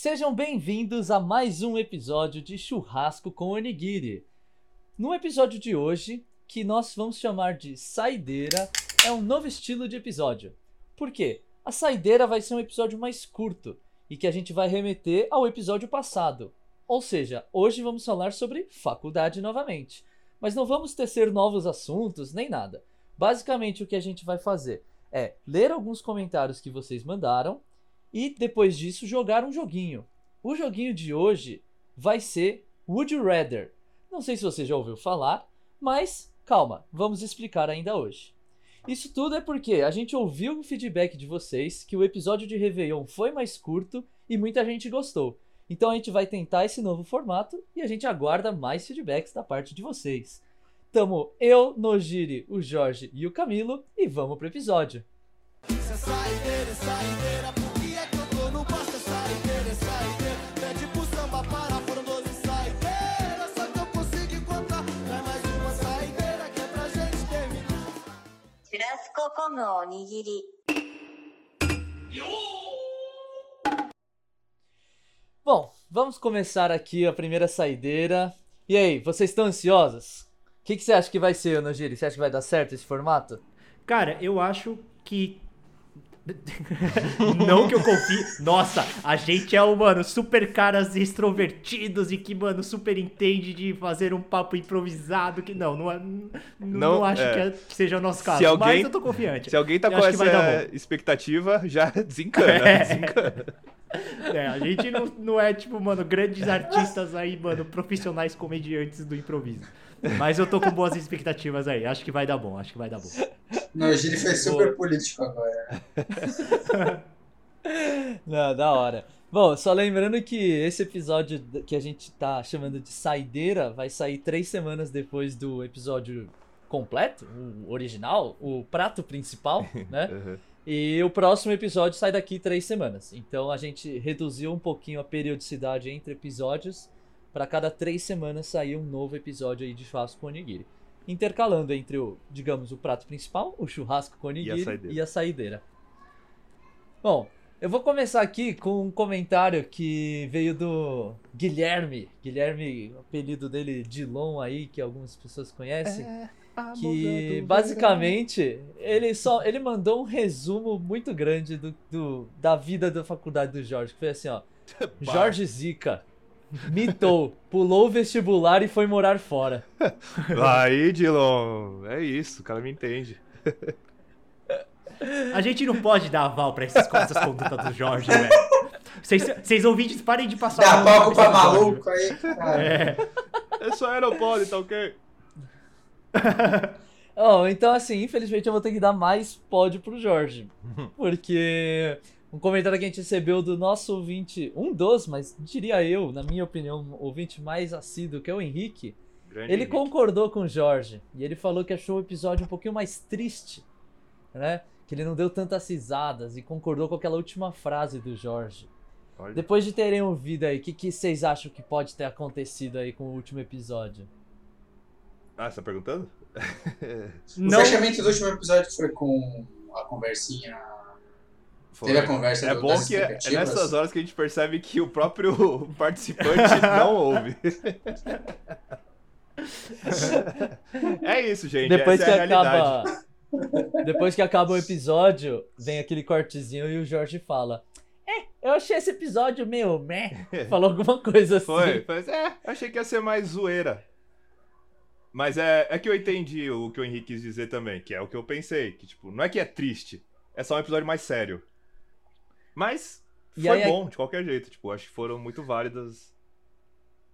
Sejam bem-vindos a mais um episódio de Churrasco com Onigiri. No episódio de hoje, que nós vamos chamar de Saideira, é um novo estilo de episódio. Por quê? A Saideira vai ser um episódio mais curto e que a gente vai remeter ao episódio passado. Ou seja, hoje vamos falar sobre faculdade novamente. Mas não vamos tecer novos assuntos nem nada. Basicamente, o que a gente vai fazer é ler alguns comentários que vocês mandaram e depois disso jogar um joguinho. O joguinho de hoje vai ser Would You Rather. Não sei se você já ouviu falar, mas calma, vamos explicar ainda hoje. Isso tudo é porque a gente ouviu o feedback de vocês que o episódio de Réveillon foi mais curto e muita gente gostou. Então a gente vai tentar esse novo formato e a gente aguarda mais feedbacks da parte de vocês. Tamo eu, Nojiri, o Jorge e o Camilo e vamos pro episódio. Isso é saideira, saideira, Bom, vamos começar aqui a primeira saideira. E aí, vocês estão ansiosos? que, que você acha que vai ser, Nogiri? Você acha que vai dar certo esse formato? Cara, eu acho que. não que eu confie. Nossa, a gente é o, mano, super caras extrovertidos e que, mano, super entende de fazer um papo improvisado. Que não, não, é, não, não, acho é. que, seja o nosso caso. Se alguém, mas eu tô confiante. Se alguém tá eu com essa expectativa, já desencana. É. desencana. É, a gente não, não é, tipo, mano, grandes artistas aí, mano, profissionais comediantes do improviso. Mas eu tô com boas expectativas aí. Acho que vai dar bom, acho que vai dar bom. Não, o Giri foi super político agora. Não, da hora. Bom, só lembrando que esse episódio que a gente tá chamando de saideira vai sair três semanas depois do episódio completo, o original, o prato principal, né? Uhum. E o próximo episódio sai daqui três semanas. Então a gente reduziu um pouquinho a periodicidade entre episódios para cada três semanas sair um novo episódio aí de churrasco com onigiri. Intercalando entre o, digamos, o prato principal, o churrasco com onigiri e a, e a saideira. Bom, eu vou começar aqui com um comentário que veio do Guilherme. Guilherme, o apelido dele Dilon aí, que algumas pessoas conhecem. É, que basicamente ele só ele mandou um resumo muito grande do, do, da vida da faculdade do Jorge. Que foi assim, ó. Jorge Zica, Mitou, pulou o vestibular e foi morar fora. Aí, Dilon, é isso, o cara me entende. A gente não pode dar aval pra essas, essas condutas do Jorge, velho. Vocês ouvintes, parem de passar. Dá palco pra maluco aí, cara. É. É só aeroporto, tá ok? oh, então, assim, infelizmente eu vou ter que dar mais pódio pro Jorge. Porque um comentário que a gente recebeu do nosso ouvinte, um dos, mas diria eu, na minha opinião, um ouvinte mais assíduo, que é o Henrique. Grande ele Henrique. concordou com o Jorge e ele falou que achou o episódio um pouquinho mais triste, né? Que ele não deu tantas risadas e concordou com aquela última frase do Jorge. Olha. Depois de terem ouvido aí, o que, que vocês acham que pode ter acontecido aí com o último episódio? Ah, você tá perguntando? o fechamento do último episódio foi com a conversinha foi. Teve a conversa É bom que é, é nessas horas que a gente percebe que o próprio participante não ouve. é isso, gente. Depois Essa que é acaba. Depois que acaba o episódio, vem aquele cortezinho e o Jorge fala. É, eu achei esse episódio meio meh. Falou alguma coisa assim. Foi, foi. É, eu achei que ia ser mais zoeira. Mas é, é que eu entendi o que o Henrique quis dizer também, que é o que eu pensei. Que, tipo, não é que é triste, é só um episódio mais sério. Mas foi aí, bom, de qualquer jeito. Tipo, acho que foram muito válidas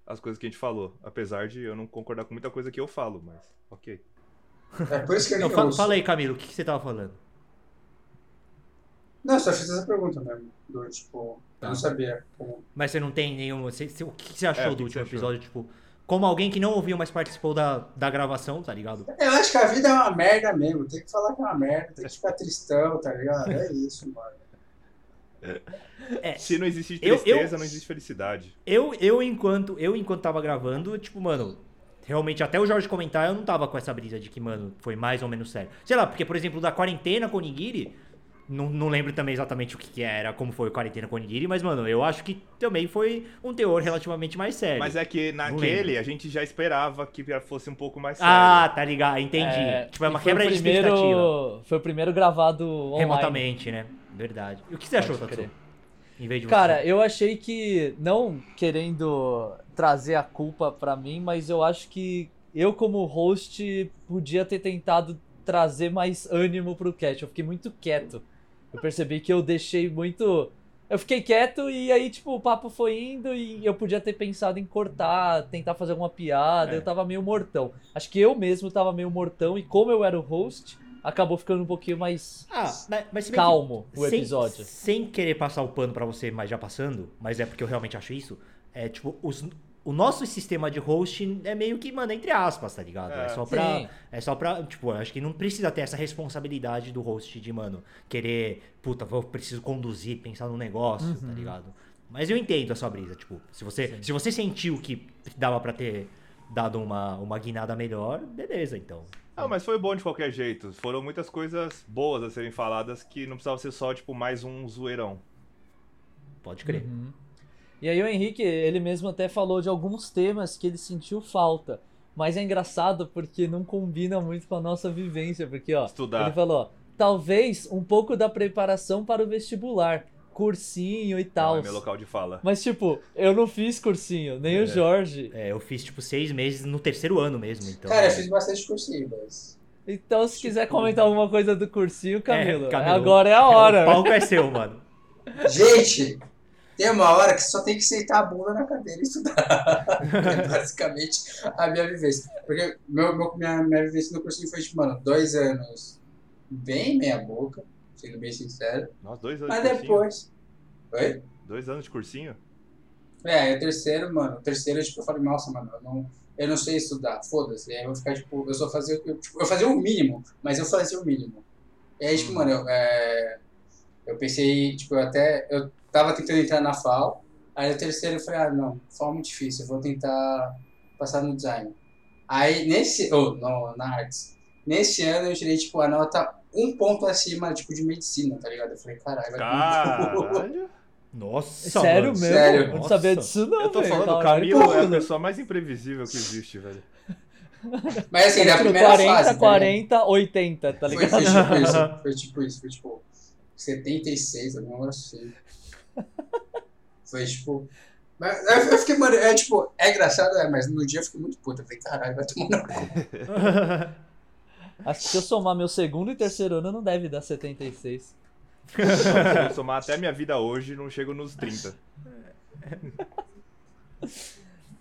as coisas que a gente falou. Apesar de eu não concordar com muita coisa que eu falo, mas ok. É por isso que eu não, fala, fala aí, Camilo, o que, que, você tava falando? Não, só fiz essa pergunta mesmo. Do, tipo, tá. eu não sabia como. Mas você não tem nenhum. Você, você, o que você achou é, do último episódio? Tipo, como alguém que não ouviu, mas participou da, da gravação, tá ligado? Eu acho que a vida é uma merda mesmo. Tem que falar que é uma merda, tem que ficar tristão, tá ligado? É isso, mano. É, Se não existe tristeza, eu, eu, não existe felicidade. Eu, eu, enquanto, eu, enquanto tava gravando, tipo, mano, realmente, até o Jorge comentar, eu não tava com essa brisa de que, mano, foi mais ou menos sério. Sei lá, porque, por exemplo, da quarentena com o Nigiri, Não, não lembro também exatamente o que, que era, como foi o Quarentena com Onigiri, mas, mano, eu acho que também foi um teor relativamente mais sério. Mas é que naquele a gente já esperava que fosse um pouco mais sério. Ah, tá ligado, entendi. É, tipo, é uma quebra de primeiro, expectativa. Foi o primeiro gravado online. Remotamente, né? Verdade. E o que você achou, Tatsu? Em vez de Cara, você? eu achei que, não querendo trazer a culpa pra mim, mas eu acho que eu, como host, podia ter tentado trazer mais ânimo pro cast. Eu fiquei muito quieto. Eu percebi que eu deixei muito. Eu fiquei quieto e aí, tipo, o papo foi indo e eu podia ter pensado em cortar, tentar fazer alguma piada. É. Eu tava meio mortão. Acho que eu mesmo tava meio mortão e como eu era o host, acabou ficando um pouquinho mais ah, mas, calmo o episódio. Sem, sem querer passar o pano para você, mas já passando, mas é porque eu realmente acho isso. É tipo, os, o nosso sistema de hosting é meio que, mano, entre aspas, tá ligado? É, é só pra. Sim. É só pra. Tipo, acho que não precisa ter essa responsabilidade do host de, mano, querer. Puta, vou preciso conduzir, pensar no negócio, tá uhum. tá ligado? Mas eu entendo a sua brisa, tipo, se você, se você sentiu que dava para ter dado uma, uma guinada melhor, beleza, então. Ah, mas foi bom de qualquer jeito. Foram muitas coisas boas a serem faladas que não precisava ser só, tipo, mais um zoeirão. Pode crer. Uhum. E aí o Henrique, ele mesmo até falou de alguns temas que ele sentiu falta. Mas é engraçado porque não combina muito com a nossa vivência. Porque, ó, Estudar. ele falou, ó, talvez um pouco da preparação para o vestibular cursinho e tal. É meu local de fala. Mas, tipo, eu não fiz cursinho, nem é. o Jorge. É, eu fiz, tipo, seis meses no terceiro ano mesmo. Então... Cara, eu fiz bastante cursinho, mas. Então, se tipo... quiser comentar alguma coisa do cursinho, Camilo, é, Camilo agora é a hora. O palco é seu, mano. Gente, tem uma hora que só tem que sentar a bunda na cadeira e estudar. é basicamente a minha vivência. Porque meu, meu, minha, minha vivência no cursinho foi, tipo, mano, dois anos bem meia boca sendo bem sincero. Nossa, dois anos Mas de depois. Oi? Dois anos de cursinho? É, o terceiro, mano. O terceiro, tipo, eu falei, nossa, mano, eu não, eu não sei estudar, foda-se. Aí eu vou ficar, tipo, eu só fazia. Eu, tipo, eu fazia o mínimo, mas eu fazia o mínimo. E aí, tipo, hum. mano, eu, é, eu pensei, tipo, eu até. Eu tava tentando entrar na FAO. Aí o terceiro eu falei, ah, não, FAO é muito difícil, eu vou tentar passar no design. Aí nesse. Ou, oh, no, na artes. Nesse ano eu tirei, tipo, a nota um ponto acima, tipo, de medicina, tá ligado? Eu falei, caralho, vai Caralho. Nossa, Sério mano. mesmo? Sério. Eu não sabia disso não, Eu tô falando, o Camilo é a pessoa mais imprevisível que existe, velho. Mas assim, na primeira 40, fase... 40, tá 80, tá ligado? Foi, foi, tipo isso, foi tipo isso, foi tipo 76, alguma assim. Foi tipo... Mas eu fiquei, mano, é tipo, é engraçado, é, mas no dia eu fiquei muito puta. Eu falei, caralho, vai tomar cu. Acho que se eu somar meu segundo e terceiro ano, não deve dar 76. Se eu somar até minha vida hoje, não chego nos 30.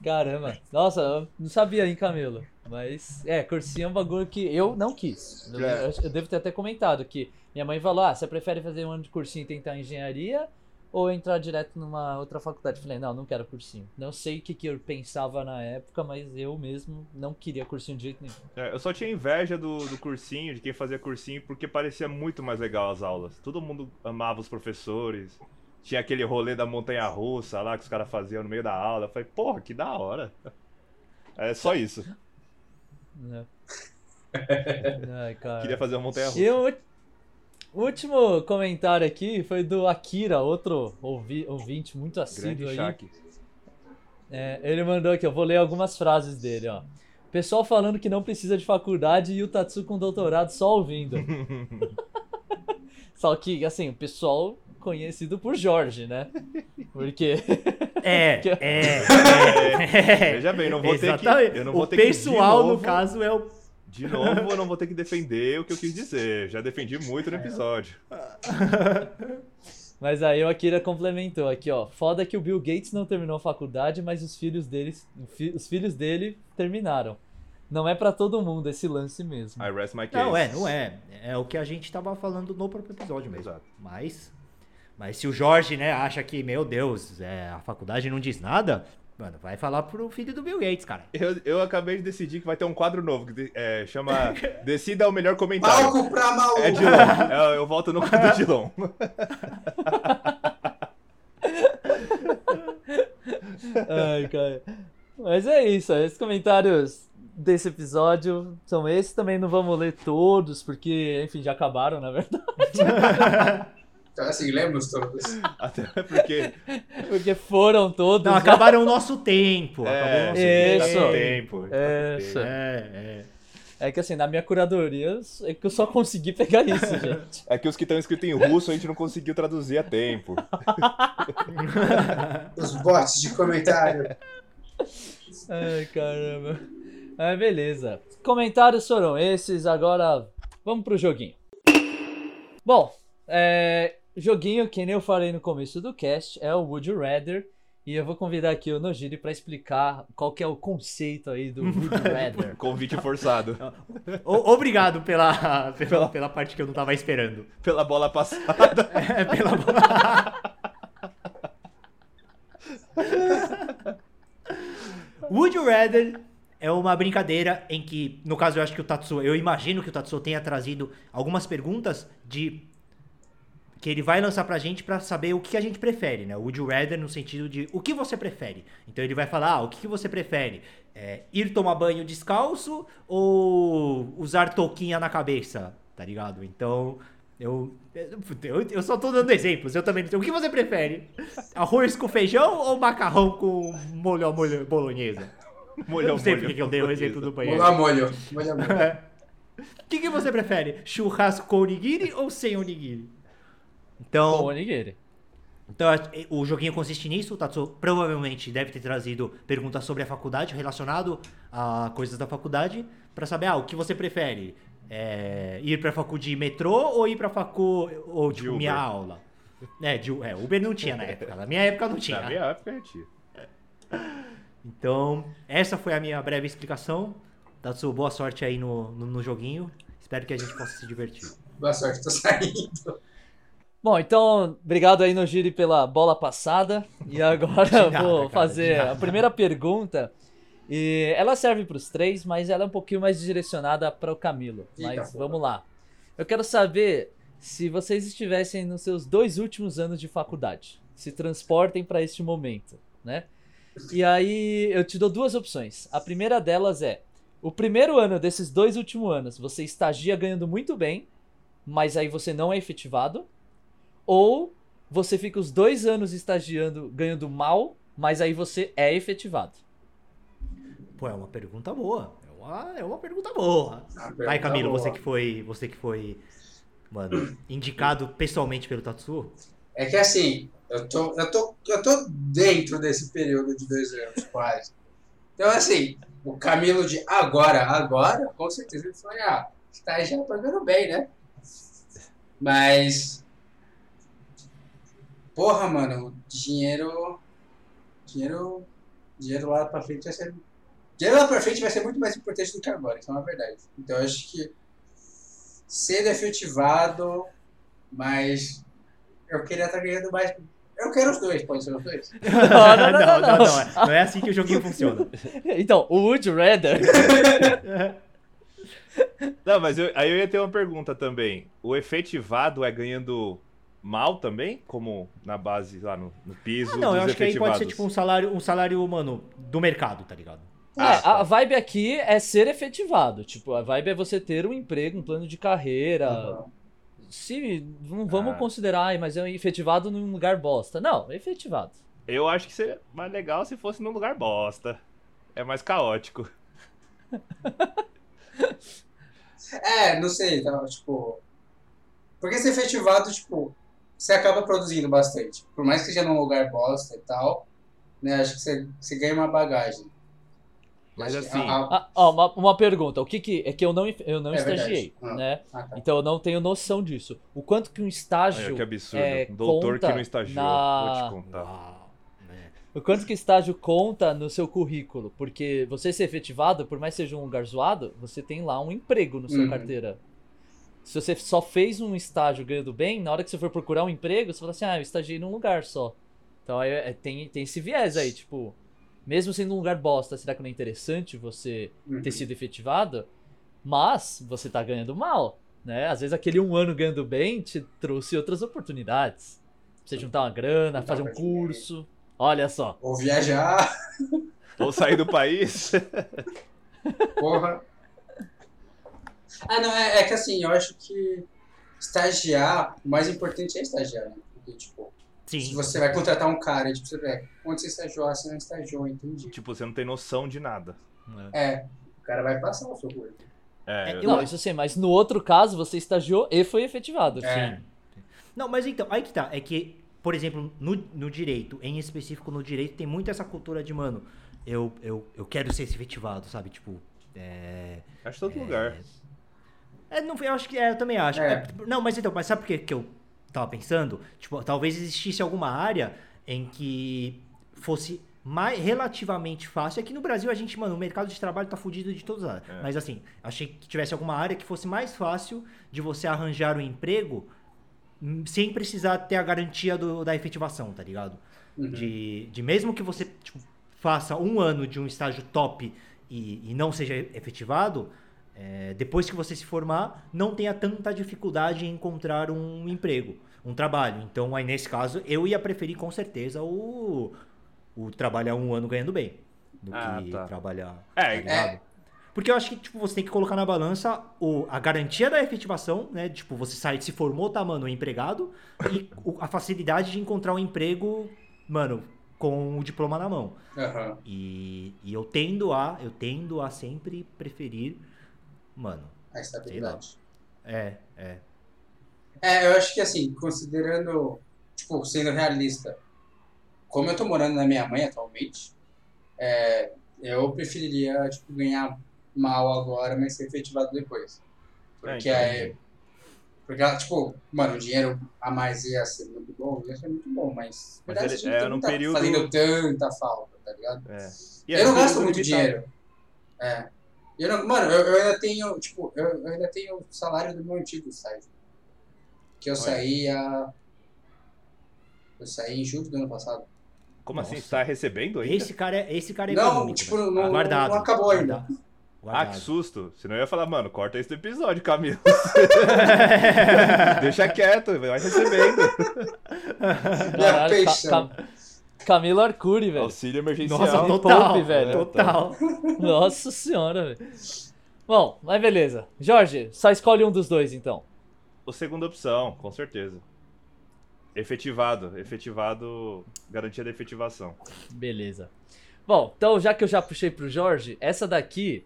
Caramba. Nossa, eu não sabia, hein, Camilo. Mas, é, cursinho é um bagulho que eu não quis. Eu, é. eu devo ter até comentado que minha mãe falou: ah, você prefere fazer um ano de cursinho e tentar engenharia ou entrar direto numa outra faculdade. Falei, não, não quero cursinho. Não sei o que, que eu pensava na época, mas eu mesmo não queria cursinho de jeito nenhum. É, eu só tinha inveja do, do cursinho, de quem fazia cursinho, porque parecia muito mais legal as aulas. Todo mundo amava os professores. Tinha aquele rolê da montanha russa lá que os caras faziam no meio da aula. Eu falei, porra, que da hora. É só isso. É. Ai, Queria fazer uma montanha russa. Eu o último comentário aqui foi do Akira, outro ouvi, ouvinte muito assíduo aí. É, ele mandou aqui, eu vou ler algumas frases dele, ó. Pessoal falando que não precisa de faculdade e o Tatsu com doutorado só ouvindo. só que, assim, o pessoal conhecido por Jorge, né? Porque. É, é, é, Veja bem, não vou Exatamente. ter que. Eu não vou o ter pessoal, que, no caso, é o de novo, eu não vou ter que defender o que eu quis dizer. Já defendi muito no episódio. Mas aí o Akira complementou aqui, ó. Foda que o Bill Gates não terminou a faculdade, mas os filhos deles, os filhos dele terminaram. Não é para todo mundo esse lance mesmo. I rest my case. Não é, não é. É o que a gente tava falando no próprio episódio mesmo. Exato. Mas, mas se o Jorge, né, acha que, meu Deus, é, a faculdade não diz nada, Mano, vai falar pro filho do Bill Gates, cara. Eu, eu acabei de decidir que vai ter um quadro novo que é, chama Decida o melhor comentário. Palco pra maluco. É Dilon. Eu, eu volto no quadro do Dilon. Ai, cara. Mas é isso, esses comentários desse episódio são esses. Também não vamos ler todos, porque, enfim, já acabaram, na verdade. Então, assim, lemos todos. Até porque. Porque foram todos. Não, né? acabaram o nosso tempo. É, acabou o nosso tempo. Isso. tempo. É, é. É que assim, na minha curadoria, é que eu só consegui pegar isso, gente. É que os que estão escritos em russo a gente não conseguiu traduzir a tempo. Os bots de comentário. Ai, caramba. Ah, beleza. Comentários foram esses, agora vamos pro joguinho. Bom, é, joguinho que nem eu falei no começo do cast é o Would You Rather. E eu vou convidar aqui o Nojiri pra explicar qual que é o conceito aí do Would You Rather. Convite forçado. O- Obrigado pela, pela, pela parte que eu não tava esperando. Pela bola passada. É, pela... Would you rather é uma brincadeira em que, no caso, eu acho que o Tatsuo, eu imagino que o Tatsuo tenha trazido algumas perguntas de que ele vai lançar pra gente pra saber o que a gente prefere, né? O Would you rather no sentido de o que você prefere. Então ele vai falar, ah, o que, que você prefere? É, ir tomar banho descalço ou usar touquinha na cabeça, tá ligado? Então, eu, eu, eu só tô dando exemplos, eu também. O que você prefere? Arroz com feijão ou macarrão com molho, molho bolonhesa? Eu Molhou, não sei porque que eu dei o exemplo do banheiro. Molho a molho. Molho a molho. O que, que você prefere? Churrasco com onigiri ou sem onigiri? Com Então, o Onigiri. então a- o joguinho consiste nisso. O Tatsu provavelmente deve ter trazido perguntas sobre a faculdade, relacionado a coisas da faculdade, pra saber, ah, o que você prefere? É, ir pra facu de metrô ou ir pra facu, ou De tipo, minha aula? É, de, é, Uber não tinha na época. Na minha época não tinha. Na minha época a gente. Então, essa foi a minha breve explicação. Tatsu, boa sorte aí no, no, no joguinho. Espero que a gente possa se divertir. Boa sorte, tô saindo. Bom, então, obrigado aí, Nojiri, pela bola passada. E agora nada, vou fazer a primeira pergunta. E ela serve para os três, mas ela é um pouquinho mais direcionada para o Camilo. Eita, Mas vamos lá. Eu quero saber se vocês estivessem nos seus dois últimos anos de faculdade. Se transportem para este momento, né? E aí eu te dou duas opções. A primeira delas é: o primeiro ano desses dois últimos anos você estagia ganhando muito bem, mas aí você não é efetivado. Ou você fica os dois anos estagiando ganhando mal, mas aí você é efetivado. Pô, é uma pergunta boa. É uma, é uma pergunta boa. Vai, pergunta Camilo, boa. você que foi, você que foi, mano, indicado pessoalmente pelo Tatsu. É que assim, eu tô, eu, tô, eu tô dentro desse período de dois anos, quase. Então, assim, o Camilo de agora, agora, com certeza ele foi, ah, está já pagando bem, né? Mas. Porra, mano, dinheiro. Dinheiro. Dinheiro lá pra frente vai ser. Dinheiro lá pra frente vai ser muito mais importante do que agora, isso é uma verdade. Então eu acho que ser efetivado, mas eu queria estar ganhando mais. Eu quero os dois, pode ser os dois? Não, não, não, não, não. não, é, não é assim que o joguinho funciona. Então, o Would you Rather. Não, mas eu- aí eu ia ter uma pergunta também. O efetivado é ganhando mal também? Como na base, lá no, no piso Ah, não, eu acho que aí pode ser tipo um salário, um salário, mano, do mercado, tá ligado? Ah, é, tá. a vibe aqui é ser efetivado. Tipo, a vibe é você ter um emprego, um plano de carreira. Se não vamos Ah. considerar, "Ai, mas é um efetivado num lugar bosta. Não, é efetivado. Eu acho que seria mais legal se fosse num lugar bosta. É mais caótico. É, não sei, então, tipo. Porque ser efetivado, tipo, você acaba produzindo bastante. Por mais que seja num lugar bosta e tal, né? Acho que você, você ganha uma bagagem. Mas assim, Ah, ó, uma, uma pergunta. O que que. É que eu não, eu não É estagiei, Ah. né? ah, tá. Então eu não tenho noção disso. O quanto que um olha estágio. que absurdo. é, um doutor que conta não estagiou. na- Vou te contar. Uau, né? O quanto que estágio conta no seu currículo? Porque você ser efetivado, por mais que seja um lugar zoado, você tem lá um emprego no seu Uhum. carteira. Se você só fez um estágio ganhando bem, na hora que você for procurar um emprego, você fala assim, ah, eu estagiei num lugar só. Então aí é- tem, tem esse viés aí, tipo, mesmo sendo um lugar bosta, será que não é interessante você Uhum. ter sido efetivado? Mas você tá ganhando mal, né? Às vezes aquele um ano ganhando bem te trouxe outras oportunidades. Pra você juntar uma grana, fazer um curso. Olha só. Ou viajar. Ou sair do país. Porra. Ah, não, é, é que assim, eu acho que estagiar, o mais importante é estagiar, né? Porque, tipo, Sim. se você vai contratar um cara, tipo, você vê, onde você estagiou, ah, você não estagiou, entendi. Tipo, você não tem noção de nada. É, o cara vai passar o seu currículo. É, É, eu- Eu Não, isso sim, mas no outro caso você estagiou e foi efetivado. É. Sim. Não, mas então, aí que tá. É que, por exemplo, no, no direito, em específico no direito, tem muito essa cultura de, mano, eu, eu, eu quero ser efetivado, sabe? Tipo, é. acho todo lugar. É, não, eu acho que é, eu também acho. É. É, não, mas então, mas sabe por que, que eu tava pensando? Tipo, talvez existisse alguma área em que fosse mais relativamente fácil. Aqui no Brasil a gente, mano, o mercado de trabalho tá fudido de todas as áreas. É. Mas assim, achei que tivesse alguma área que fosse mais fácil de você arranjar um emprego hum, sem precisar ter a garantia do- da efetivação, tá ligado? Uhum. De, de mesmo que você tipo, faça um ano de um estágio top e, e não seja efetivado, é, depois que você se formar, não tenha tanta dificuldade em encontrar um emprego, um trabalho. Então, aí nesse caso, eu ia preferir com certeza o, o trabalhar um ano ganhando bem do Ah, que tá. trabalhar. É, tá ligado? Porque eu acho que tipo, você tem que colocar na balança o, a garantia da efetivação, né? Tipo, você sai, se formou, tá, mano, empregado, e o- a facilidade de encontrar um emprego, mano, com o diploma na mão. Aham. E, e eu tendo a, eu tendo a sempre preferir, mano, A estabilidade. é, é. É, eu acho que assim, considerando, tipo, sendo realista, como eu tô morando na minha mãe atualmente, é, eu preferiria, tipo, ganhar mal agora, mas ser efetivado depois. Porque É, aí. Porque, ela, tipo, mano, o dinheiro a mais ia ser muito bom, ia ser muito bom, mas. Mas verdade, ele- é, não tá período- fazendo tanta falta, tá ligado? É. Eu não gasto muito limitado. dinheiro. É. Eu não, mano, eu, eu ainda tenho, tipo, eu, eu ainda tenho o salário do meu antigo estágio. Que eu Olha. saí a. Eu saí em julho do ano passado. Como assim? Nossa. Você tá recebendo ainda? Esse cara é, esse cara é Não, tipo, velho. não- guardado, não acabou ainda. guardado, Ah, que susto. Senão eu ia falar, mano, corta esse episódio, Camilo. Deixa quieto, vai recebendo. Caralho, peixe. Ca- Ca- Camilo Arcuri, velho. Auxílio emergencial. Nossa, total, poupe, velho. Total. Nossa senhora, velho. Bom, mas beleza. Jorge, só escolhe um dos dois, então. O segunda opção, com certeza. Efetivado. Efetivado. Garantia da efetivação. Beleza. Bom, então já que eu já puxei pro Jorge, essa daqui.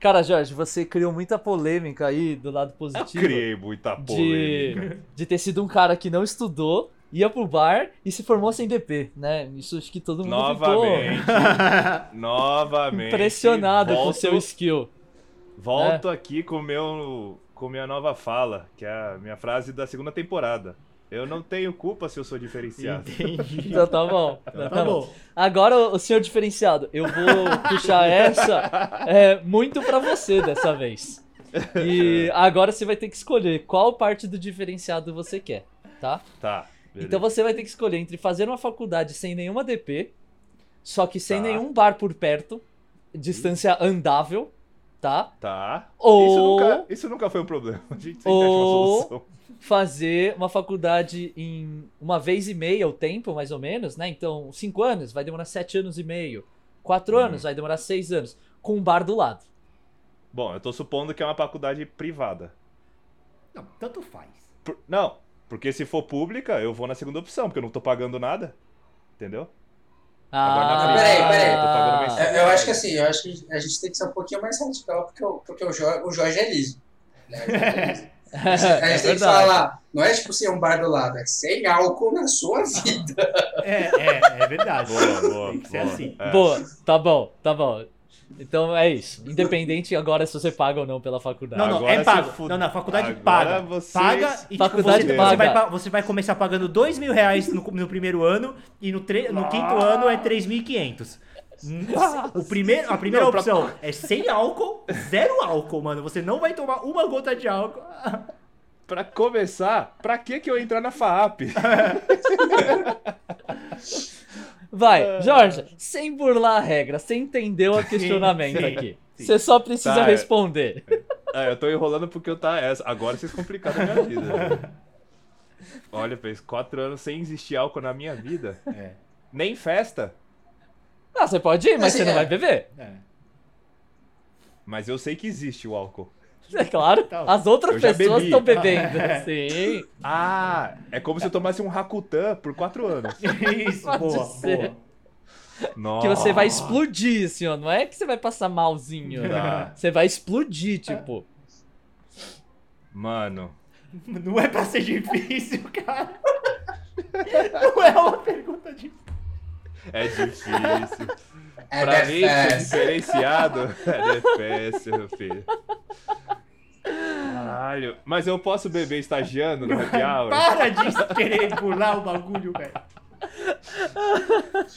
Cara, Jorge, você criou muita polêmica aí do lado Eu positivo. criei muita polêmica. de, de ter sido um cara que não estudou, ia pro bar e se formou sem DP, né? Isso acho que todo mundo Novamente. novamente. ficou impressionado com o volto, seu skill. Volto aqui com meu com minha nova fala, que é a minha frase da segunda temporada. Eu não tenho culpa se eu sou diferenciado. Entendi. Então tá bom. Então tá bom. Agora, o senhor diferenciado, eu vou puxar essa é, muito pra você dessa vez. E agora você vai ter que escolher qual parte do diferenciado você quer, tá? Tá. Beleza. Então você vai ter que escolher entre fazer uma faculdade sem nenhuma DP, só que sem Tá. nenhum bar por perto, distância andável, tá? Tá. Ou- Isso, nunca, isso nunca foi um problema. A gente sempre acha uma Ou- solução. Fazer uma faculdade em uma vez e meia o tempo, mais ou menos, né? Então, cinco anos vai demorar sete anos e meio. Quatro Uhum. anos vai demorar seis anos. Com um bar do lado. Bom, eu tô supondo que é uma faculdade privada. Não, tanto faz. Por- Não, porque se for pública, eu vou na segunda opção, porque eu não tô pagando nada. Entendeu? Agora Ah, privada, privada, peraí, eu mensal. Eu, eu acho que assim, eu acho que a gente tem que ser um pouquinho mais radical, porque, o- porque o, Jorge, o Jorge é liso. Né? É. A gente é tem que verdade. falar, não é tipo ser um bar do lado, é sem álcool na sua vida. É, é, é verdade. Boa, boa. Tem que ser boa. assim. É. Boa, tá bom, tá bom. Então é isso. Independente agora se você paga ou não pela faculdade. Não, não, Agora é pago. fude- Não, não, a faculdade Agora paga. vocês- Paga e tipo, Faculdade você, paga. Você, vai, você vai começar pagando dois mil reais no, no primeiro ano e no, tre- no quinto ano é 3.500. O primeiro, a primeira Não, pra- opção é sem álcool, zero álcool, mano. Você não vai tomar uma gota de álcool. Pra começar, pra que que eu entrar na FAAP? Vai, Jorge, sem burlar a regra, você entendeu o questionamento sim, aqui. sim. Você só precisa Tá, é. responder. Ah, eu tô enrolando porque eu tá essa. Agora vocês complicaram a minha vida. Olha, fez quatro anos sem existir álcool na minha vida. É, Nem festa. Ah, você pode ir, mas Assim, você não é. vai beber. é. Mas eu sei que existe o álcool. É claro, Então, as outras pessoas estão bebendo. É. Sim. Ah, é como se eu tomasse um Rakutan por quatro anos. Isso, Pode boa, ser. boa. Nossa. Que você vai explodir, assim, ó. Não é que você vai passar malzinho. Você vai explodir, tipo. Mano. Não é pra ser difícil, cara. Não é uma pergunta difícil. É difícil. É pra mim, ser diferenciado é difícil, meu filho. Caralho. Mas eu posso beber estagiando no happy hour? Para de querer burlar o bagulho, velho.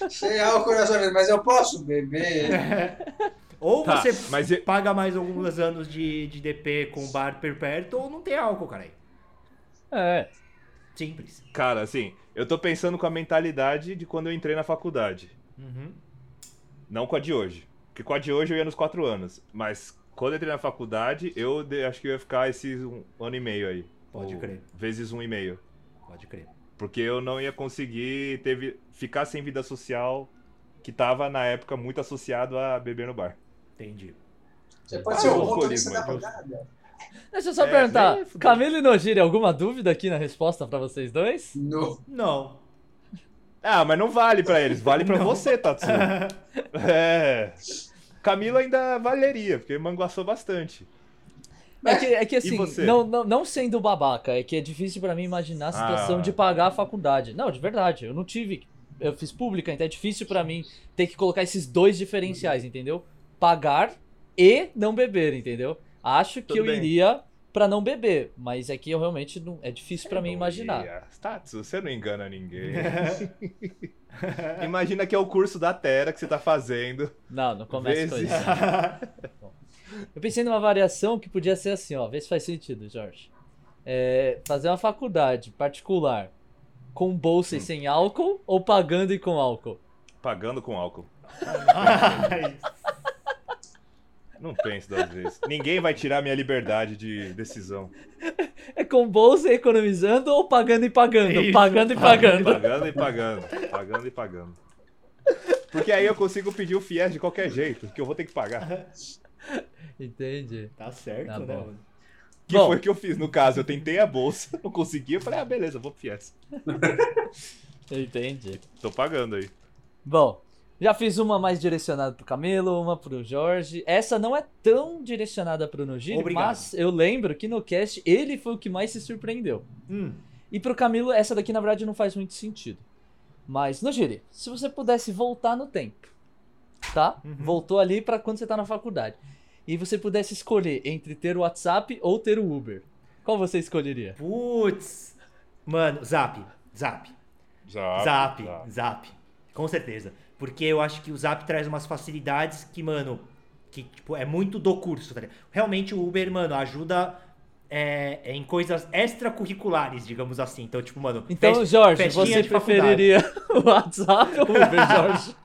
Sem álcool na sua vida, mas eu posso beber. Ou Tá, você mas paga mais alguns anos de, de DP com bar per perto, ou não tem álcool, cara. É. Simples. Cara, assim, eu tô pensando com a mentalidade de quando eu entrei na faculdade. Uhum. Não com a de hoje. Porque com a de hoje eu ia nos quatro anos. Mas quando eu entrei na faculdade, eu de- acho que eu ia ficar esses um ano e meio aí. Pode crer. Vezes um e meio. Pode crer. Porque eu não ia conseguir ter ficar sem vida social que tava na época muito associado a beber no bar. Entendi. Você pode Ah, ser o alcoolismo. Deixa eu só É, perguntar. fudeu. Camilo e Nogiri, alguma dúvida aqui na resposta pra vocês dois? No. Não. Ah, mas não vale pra eles, vale pra Não. você, Tatsu. é. Camilo ainda valeria, porque manguaçou bastante. É que, é que assim, não, não, não sendo babaca, é que é difícil pra mim imaginar a situação Ah. de pagar a faculdade. Não, de verdade, eu não tive. Eu fiz pública, então é difícil pra mim ter que colocar esses dois diferenciais, entendeu? Pagar e não beber, entendeu? Acho que Tudo eu bem. iria pra não beber, mas é que eu realmente não. É difícil pra mim imaginar. Ia. Tatsu, você não engana ninguém. Imagina que é o curso da Terra que você tá fazendo. Não, não começa com Vezes. isso. Eu pensei numa variação que podia ser assim, ó. Vê se faz sentido, Jorge. É, fazer uma faculdade particular com bolsa e Hum. sem álcool ou pagando e com álcool? Pagando com álcool. Não pense duas vezes. Ninguém vai tirar minha liberdade de decisão. É com bolsa e economizando ou pagando e pagando? Isso. Pagando e pagando. Pagando e pagando. Pagando e pagando. Porque aí eu consigo pedir o FIES de qualquer jeito, que eu vou ter que pagar. Entendi. tá certo, Tá né? bom. Que Bom. foi o que eu fiz. No caso, eu tentei a bolsa, não consegui. Eu falei, ah, beleza, vou pro FIES. Entendi. Tô pagando aí. Bom, já fiz uma mais direcionada pro Camelo, uma pro Jorge. Essa não é tão direcionada pro Obrigado. mas eu lembro que no cast ele foi o que mais se surpreendeu. Hum, E pro Camilo, essa daqui na verdade não faz muito sentido. Mas, Nojiri, se você pudesse voltar no tempo, tá? Uhum. Voltou ali pra quando você tá na faculdade. E você pudesse escolher entre ter o WhatsApp ou ter o Uber. Qual você escolheria? putz. Mano, zap. Zap. Zap. Zap, zap. zap. Com certeza. Porque eu acho que o Zap traz umas facilidades que, mano, que tipo, é muito do curso, tá ligado? Realmente o Uber, mano, ajuda é, é em coisas extracurriculares, digamos assim. Então, tipo, mano. Então, fest- Jorge, você faculdade. preferiria o WhatsApp ou o Uber, Jorge?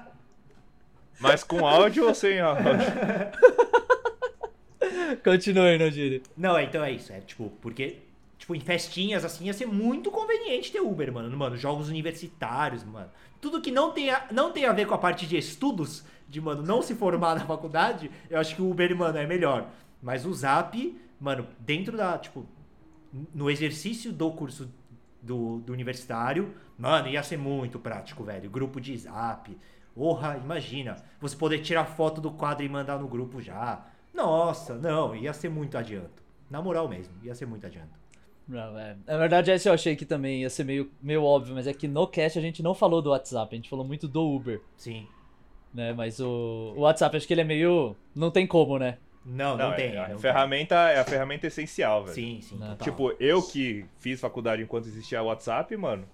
Mas com áudio ou sem áudio? Continue, Nojiri. Não, é, então é isso. É tipo, porque, tipo, em festinhas assim ia ser muito conveniente ter Uber, mano. Mano, jogos universitários, mano. Tudo que não tenha, não tem a ver com a parte de estudos, de, mano, não se formar na faculdade, eu acho que o Uber, mano, é melhor. Mas o Zap, mano, dentro da, tipo, no exercício do curso do, do universitário, mano, ia ser muito prático, velho. Grupo de Zap. Porra, imagina. Você poder tirar foto do quadro e mandar no grupo já. Nossa, não, ia ser muito adianto. Na moral mesmo, ia ser muito adianto. Não, é. Na verdade, essa eu achei que também ia ser meio, meio óbvio, mas é que no cast a gente não falou do WhatsApp, a gente falou muito do Uber, Sim. né? Mas o, o WhatsApp, acho que ele é meio. Não tem como, né? Não, não, Não, tem. é, a não ferramenta é a ferramenta essencial, velho. tem. Sim, sim. Não. total. Tipo, eu que fiz faculdade enquanto existia WhatsApp, mano,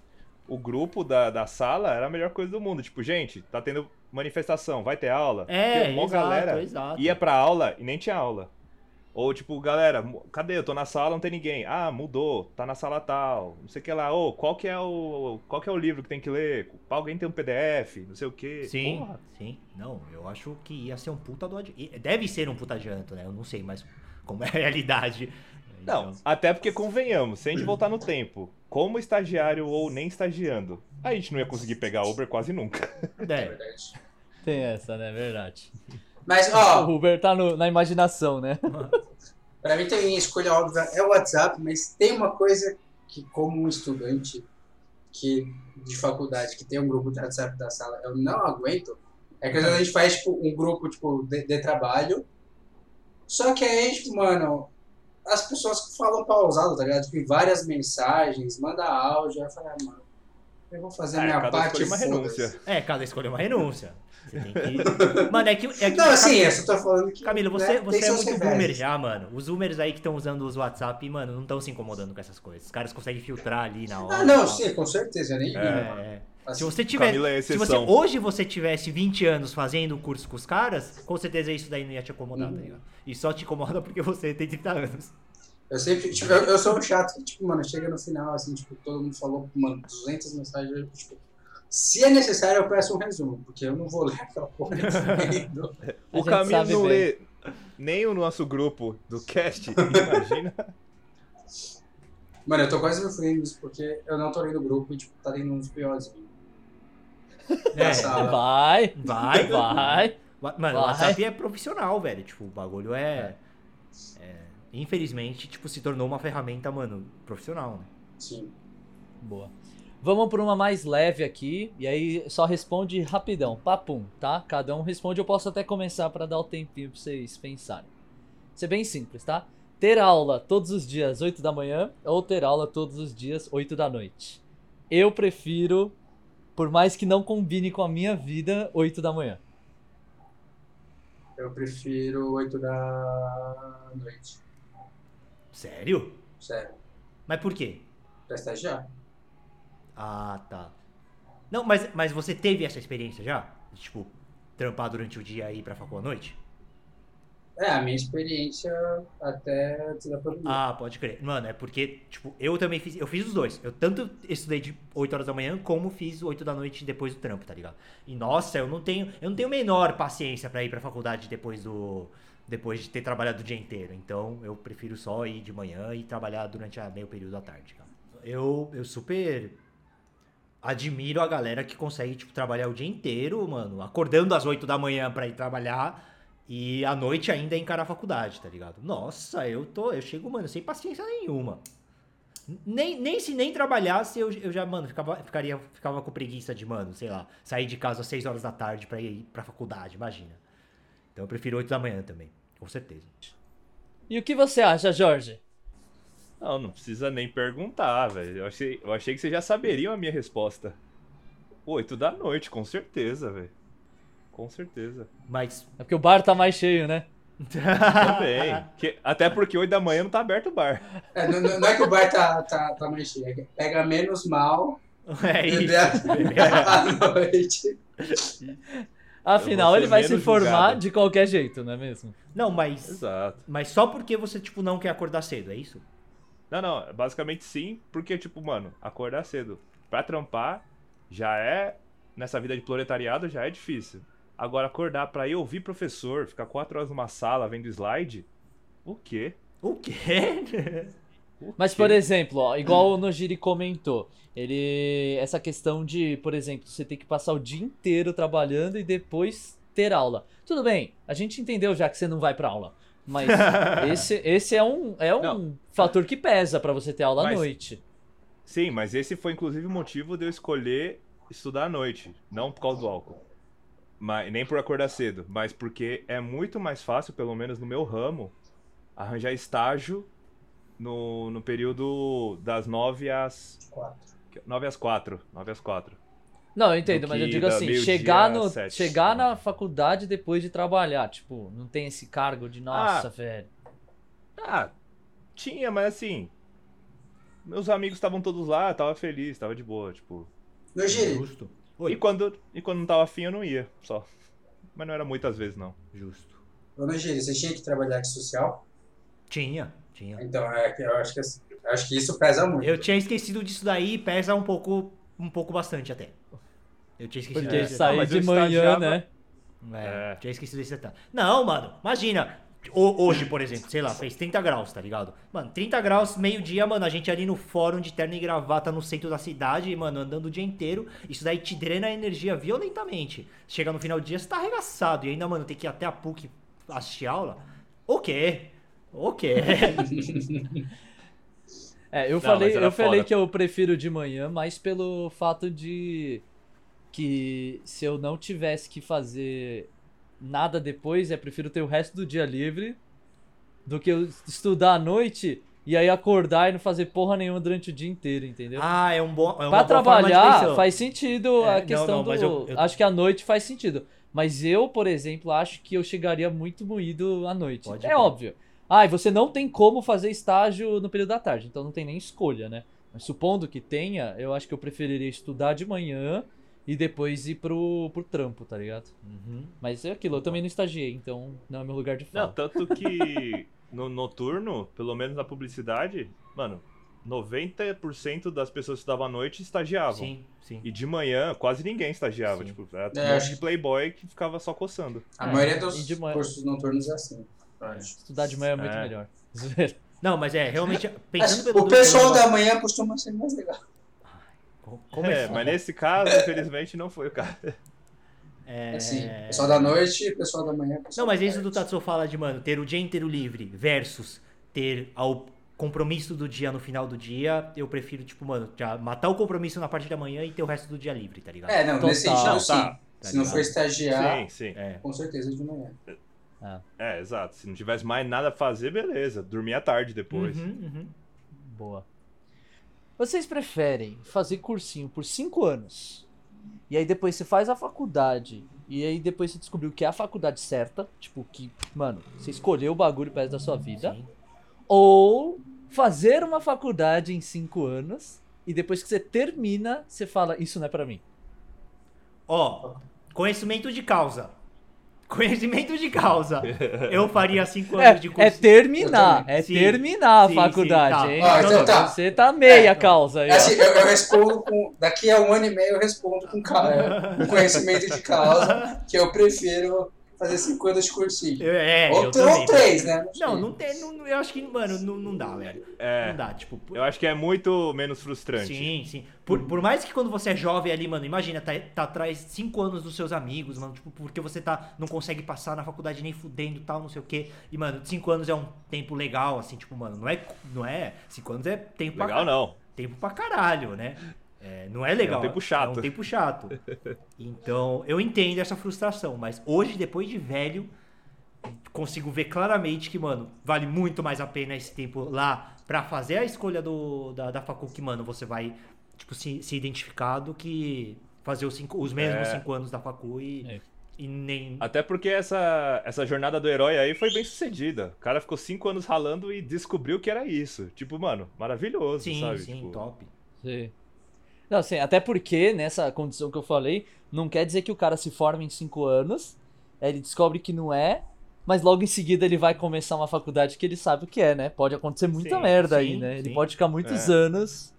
o grupo da, da sala era a melhor coisa do mundo. Tipo, gente, tá tendo manifestação, vai ter aula? É, Porque mó exato, galera exato. ia pra aula e nem tinha aula. Ou tipo, galera, cadê? Eu tô na sala, não tem ninguém. Ah, mudou, tá na sala tal. Não sei o que lá. Ô, qual que é o. Qual que é o livro que tem que ler? Alguém tem um PDF, não sei o que. Sim, sim. Não, eu acho que ia ser um puta do adianto. Deve ser um puta adianto, né? Eu não sei, mas como é a realidade. Não, Então, até porque convenhamos, se a gente voltar no tempo, como estagiário ou nem estagiando, a gente não ia conseguir pegar Uber quase nunca. É é. verdade. Tem essa, né? Verdade. Mas, ó, O Uber tá no- na imaginação, né? Pra mim também a escolha óbvia é o WhatsApp, mas tem uma coisa que, como um estudante que, de faculdade que tem um grupo de WhatsApp da sala, eu não aguento, é que a gente faz tipo, um grupo tipo, de, de trabalho, só que aí, tipo, mano, as pessoas falam pausado, tá ligado? Tipo, várias mensagens, manda áudio, aí eu falo, ah, mano, eu vou fazer a É, minha cada parte escolha é uma renúncia. É, cada escolha é uma renúncia. Você tem que. Mano, é que. É que Não, assim, eu só tô falando que. Camilo, você, né, você é muito boomer já, mano. Os boomers aí que estão usando os WhatsApp, mano, não estão se incomodando com essas coisas. Os caras conseguem filtrar ali na hora. Ah, não, sim, com certeza, eu nem vi, É. mano. É. Assim, Se você tiver. É Se você, hoje você tivesse 20 anos fazendo o curso com os caras, com certeza isso daí não ia te incomodar, Uhum. tá ligado? E só te incomoda porque você tem 30 anos. Eu sempre, tipo, eu, eu sou um chato que, tipo, mano, chega no final, assim, tipo, todo mundo falou, mano, 200 mensagens, eu, tipo, se é necessário eu peço um resumo, porque eu não vou ler aquela porra O sabe não bem. lê nem o nosso grupo do cast, imagina. Mano, eu tô quase me fudendo nisso, porque eu não tô lendo o grupo e, tipo, tá lendo uns piores. É. Vai, vai, vai. Mano, o. WhatsApp é profissional, velho. Tipo, o bagulho é, é, Infelizmente, tipo, se tornou uma ferramenta, mano, profissional, né? Sim. Boa. Vamos por uma mais leve aqui, e aí só responde rapidão, papum, tá? Cada um responde, eu posso até começar pra dar o tempinho pra vocês pensarem. Isso é bem simples, tá? Ter aula todos os dias 8 da manhã ou ter aula todos os dias 8 da noite. Eu prefiro, por mais que não combine com a minha vida, 8 da manhã. Eu prefiro 8 da noite. Sério? Sério. Mas por quê? Pra estagiar. Ah, tá. Não, mas, mas você teve essa experiência já? De, tipo, trampar durante o dia e ir pra facul à noite? É, a minha experiência até antes da pandemia. Ah, pode crer. Mano, é porque, tipo, eu também fiz. Eu fiz os dois. Eu tanto estudei de 8 horas da manhã, como fiz 8 da noite depois do trampo, tá ligado? E nossa, eu não tenho. Eu não tenho menor paciência pra ir pra faculdade depois do. Depois de ter trabalhado o dia inteiro. Então eu prefiro só ir de manhã e trabalhar durante a meio período da tarde, cara. Eu, eu super admiro a galera que consegue, tipo, trabalhar o dia inteiro, mano, acordando às 8 da manhã pra ir trabalhar e à noite ainda encarar a faculdade, tá ligado? Nossa, eu tô, eu chego, mano, sem paciência nenhuma. Nem, nem se nem trabalhasse, eu, eu já, mano, ficava, ficaria, ficava com preguiça de, mano, sei lá, sair de casa às 6 horas da tarde pra ir pra faculdade, imagina. Então eu prefiro 8 da manhã também, com certeza. E o que você acha, Jorge? Não, não precisa nem perguntar, velho. Eu achei, eu achei que vocês já saberiam a minha resposta. 8 da noite, com certeza, velho. Com certeza. Mas. É porque o bar tá mais cheio, né? Também. Que- até porque 8 da manhã não tá aberto o bar. É, não, não- não é que o bar tá, tá, tá mais cheio, é que pega menos mal é isso. à noite. Afinal, ele vai se formar julgado. de qualquer jeito, não é mesmo? Não, mas. Exato. Mas só porque você, tipo, não quer acordar cedo, é isso? Não, não, basicamente sim, porque, tipo, mano, acordar cedo pra trampar já é, nessa vida de proletariado, já é difícil. Agora, acordar pra ir ouvir professor, ficar quatro horas numa sala vendo slide, o quê? O quê? O Mas, quê? por exemplo, ó, igual o Nojiri comentou, ele. Essa questão de, por exemplo, você ter que passar o dia inteiro trabalhando e depois ter aula. Tudo bem, a gente entendeu já que você não vai pra aula. Mas esse, esse é um, é um Não. fator que pesa pra você ter aula à Mas- noite. Sim, mas esse foi inclusive o motivo de eu escolher estudar à noite, não por causa do álcool. Mas, nem por acordar cedo, mas porque é muito mais fácil, pelo menos no meu ramo, arranjar estágio no, no período das 9 às. Quatro. 9 às 4. 9 às 4. Não, eu entendo, do mas eu digo assim, chegar, no, sete. chegar na faculdade depois de trabalhar, tipo, não tem esse cargo de nossa, Ah. velho. Ah, tinha, mas assim. Meus amigos estavam todos lá, tava feliz, tava de boa, tipo. No Giri, Justo. E quando, e quando não tava afim, eu não ia, só. Mas não era muitas vezes, não. Justo. no Giri, você tinha que trabalhar de social? Tinha, tinha. Então, é que eu acho que, assim, eu acho que isso pesa muito. Eu tinha esquecido disso daí, pesa um pouco, um pouco bastante até. Eu tinha esquecido Porque desse sair de manhã, né? É, É. tinha esquecido desse detalhe. Não, mano, imagina. Hoje, por exemplo, sei lá, fez 30 graus, tá ligado? Mano, 30 graus, meio-dia, mano, a gente ali no fórum de terno e gravata no centro da cidade, mano, andando o dia inteiro. Isso daí te drena a energia violentamente. Chega no final do dia, você tá arregaçado. E ainda, mano, tem que ir até a PUC assistir aula. O quê? O quê? é, eu Não, falei, eu falei que eu prefiro de manhã, mas pelo fato de que se eu não tivesse que fazer nada depois, é prefiro ter o resto do dia livre do que eu estudar à noite e aí acordar e não fazer porra nenhuma durante o dia inteiro, entendeu? Ah, é um bom. É pra trabalhar faz sentido é, a questão não, não, do. Eu, eu... Acho que a noite faz sentido. Mas eu, por exemplo, acho que eu chegaria muito moído à noite. Pode é óbvio. Ah, e você não tem como fazer estágio no período da tarde, então não tem nem escolha, né? Mas supondo que tenha, eu acho que eu preferiria estudar de manhã e depois ir pro, pro trampo, tá ligado? Uhum. Mas é aquilo, eu também não estagiei, então não é meu lugar de fala. Não, tanto que no noturno, pelo menos na publicidade, mano, 90% das pessoas que estudavam à noite estagiavam. Sim, sim. E de manhã, quase ninguém estagiava. Sim. Tipo, era é, um monte de playboy que ficava só coçando. A é. maioria dos manhã... cursos noturnos é assim. Estudar de manhã é muito é. melhor. Não, mas é, realmente, pensando pelo... O pessoal da manhã costuma ser mais legal. Como é, é mas nesse caso, infelizmente, não foi o caso. É... Assim, pessoal da noite e pessoal da manhã. Pessoal não, mas isso do Tatsu fala de, mano, ter o dia inteiro livre versus ter ao compromisso do dia no final do dia, eu prefiro, tipo, mano, já matar o compromisso na parte da manhã e ter o resto do dia livre, tá ligado? É, não, Total. nesse sentido, sim. Tá. Se não for estagiar, sim, sim. É. com certeza de manhã. É. é. exato. Se não tivesse mais nada a fazer, beleza. Dormir à tarde depois. Uhum, uhum. Boa. Vocês preferem fazer cursinho por 5 anos e aí depois você faz a faculdade e aí depois você descobriu que é a faculdade certa, tipo que, mano, você escolheu o bagulho perto da sua vida, Sim. ou fazer uma faculdade em 5 anos e depois que você termina, você fala, isso não é para mim. Ó, conhecimento de causa. Conhecimento de causa. Eu faria cinco é, anos de curso. É terminar, é sim, terminar a sim, faculdade, sim, tá. hein? Ah, então, tá. Você tá meia é, causa aí. Assim, eu, eu, respondo com. Daqui a um ano e meio eu respondo com, com conhecimento de causa, que eu prefiro fazer 50 de cursinho. É, ou, ou três, né? Não, não, não tem. Não, eu acho que, mano, não, não dá, velho. É, não dá, tipo. Por... Eu acho que é muito menos frustrante. Sim, sim. Por, por mais que quando você é jovem ali, mano, imagina, tá, tá atrás 5 anos dos seus amigos, mano, tipo, porque você tá, não consegue passar na faculdade nem fudendo tal, não sei o quê. E, mano, 5 anos é um tempo legal, assim, tipo, mano, não é. Não é 5 anos é tempo legal, pra. Legal não. Tempo pra caralho, né? É, não é legal. É um tempo chato. É um tempo chato. Então, eu entendo essa frustração, mas hoje, depois de velho, consigo ver claramente que, mano, vale muito mais a pena esse tempo lá para fazer a escolha do, da, da facul que, mano, você vai, tipo, se, se identificar do que fazer os, cinco, os mesmos é. cinco anos da facul e, é. e nem... Até porque essa, essa jornada do herói aí foi bem sucedida. O cara ficou cinco anos ralando e descobriu que era isso. Tipo, mano, maravilhoso, sim, sabe? Sim, tipo... top. Sim. Não, assim, até porque nessa condição que eu falei, não quer dizer que o cara se forma em cinco anos, ele descobre que não é, mas logo em seguida ele vai começar uma faculdade que ele sabe o que é, né? Pode acontecer muita sim, merda sim, aí, né? Sim. Ele pode ficar muitos é. anos.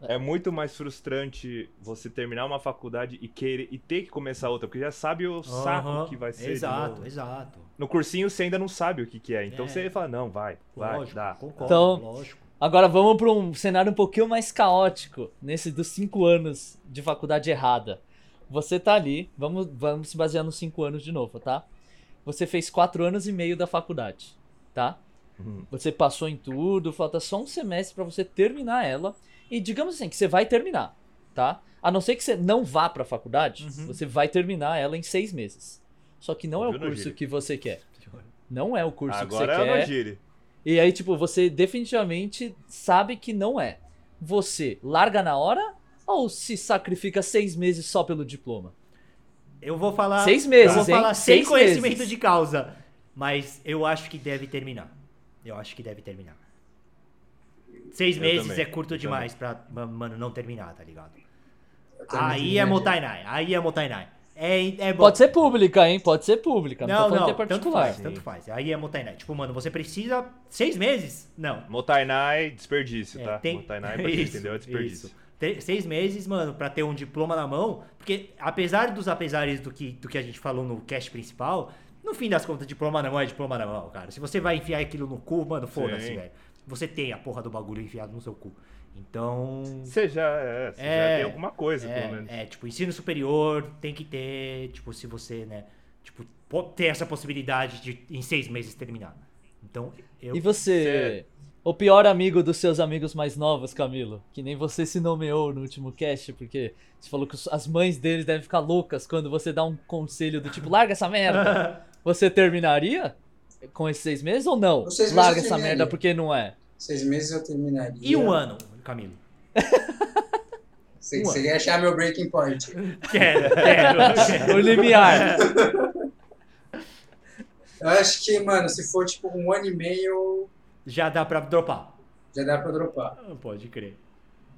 É muito mais frustrante você terminar uma faculdade e querer e ter que começar outra, porque já sabe o saco que vai ser. Exato, exato. No cursinho você ainda não sabe o que, que é, então é. você fala, não, vai, vai, lógico, dá. Concordo, então, lógico. Agora vamos para um cenário um pouquinho mais caótico, nesse dos cinco anos de faculdade errada. Você tá ali, vamos, vamos se basear nos cinco anos de novo, tá? Você fez quatro anos e meio da faculdade, tá? Uhum. Você passou em tudo, falta só um semestre para você terminar ela. E digamos assim, que você vai terminar, tá? A não ser que você não vá pra faculdade, uhum. você vai terminar ela em seis meses. Só que não é o curso que você quer. Não é o curso Agora que você é quer. E aí, tipo, você definitivamente sabe que não é. Você larga na hora ou se sacrifica seis meses só pelo diploma? Eu vou falar. Seis meses, eu vou hein? falar sem conhecimento meses. de causa. Mas eu acho que deve terminar. Eu acho que deve terminar. Seis eu meses também. é curto eu demais também. pra, mano, não terminar, tá ligado? Aí é Motainai. Aí é Motainai. É, é Pode ser pública, hein? Pode ser pública. Não, não, não é tanto faz, tanto faz. Aí é Motainai. Tipo, mano, você precisa seis meses? Não. Motainai, desperdício, é, tá? Tem... Motainai, pra quem entendeu, é desperdício. Isso. Seis meses, mano, pra ter um diploma na mão. Porque, apesar dos apesares do que, do que a gente falou no cast principal, No fim das contas, diploma na mão é diploma na mão, cara. Se você vai enfiar aquilo no cu, mano, foda-se, Sim. velho. Você tem a porra do bagulho enfiado no seu cu. Então. Você já, é, você É, já tem alguma coisa, pelo menos. É, é, tipo, ensino superior tem que ter, tipo, se você, né, tipo, po- ter essa possibilidade de em seis meses terminar. Então, eu. E você, o pior amigo dos seus amigos mais novos, Camilo, que nem você se nomeou no último cast, porque você falou que as mães deles devem ficar loucas quando você dá um conselho do tipo, larga essa merda. Você terminaria com esses seis meses ou não? Com seis meses Larga essa porque porque não é. Seis meses eu terminaria. E um ano, Camilo? Você, você quer achar meu breaking point? Quero, quero. quero. O limiar. Eu acho que, mano, se for tipo um ano e meio, Já dá pra dropar. já dá pra dropar. Ah, Pode crer.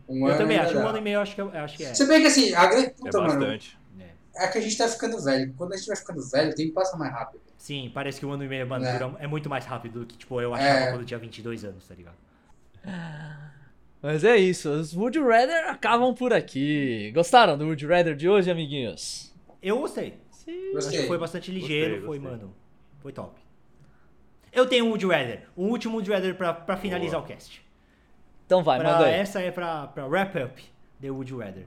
Um Eu ano também acho. dá. Um ano e meio eu acho que, eu acho que é. Se bem que assim, a grande. É Puta, mano, bastante. É. é que a gente tá ficando velho. Quando a gente vai ficando velho, o tempo passa mais rápido. Sim, parece que um ano e meio, mano, É. é muito mais rápido do que, tipo, eu achava É. quando eu tinha 22 anos, tá ligado? Mas é isso, os Would You Rather acabam por aqui. Gostaram do Would You Rather de hoje, amiguinhos? Eu gostei. Sim. Acho Gostei. que foi bastante ligeiro, Gostei, foi, gostei. mano. Foi top. Eu tenho um Wood Rather. Um último Wood Rather pra, pra finalizar Boa. o cast. Então vai, Pra- manda aí. essa é pra, pra wrap up The Would You Rather.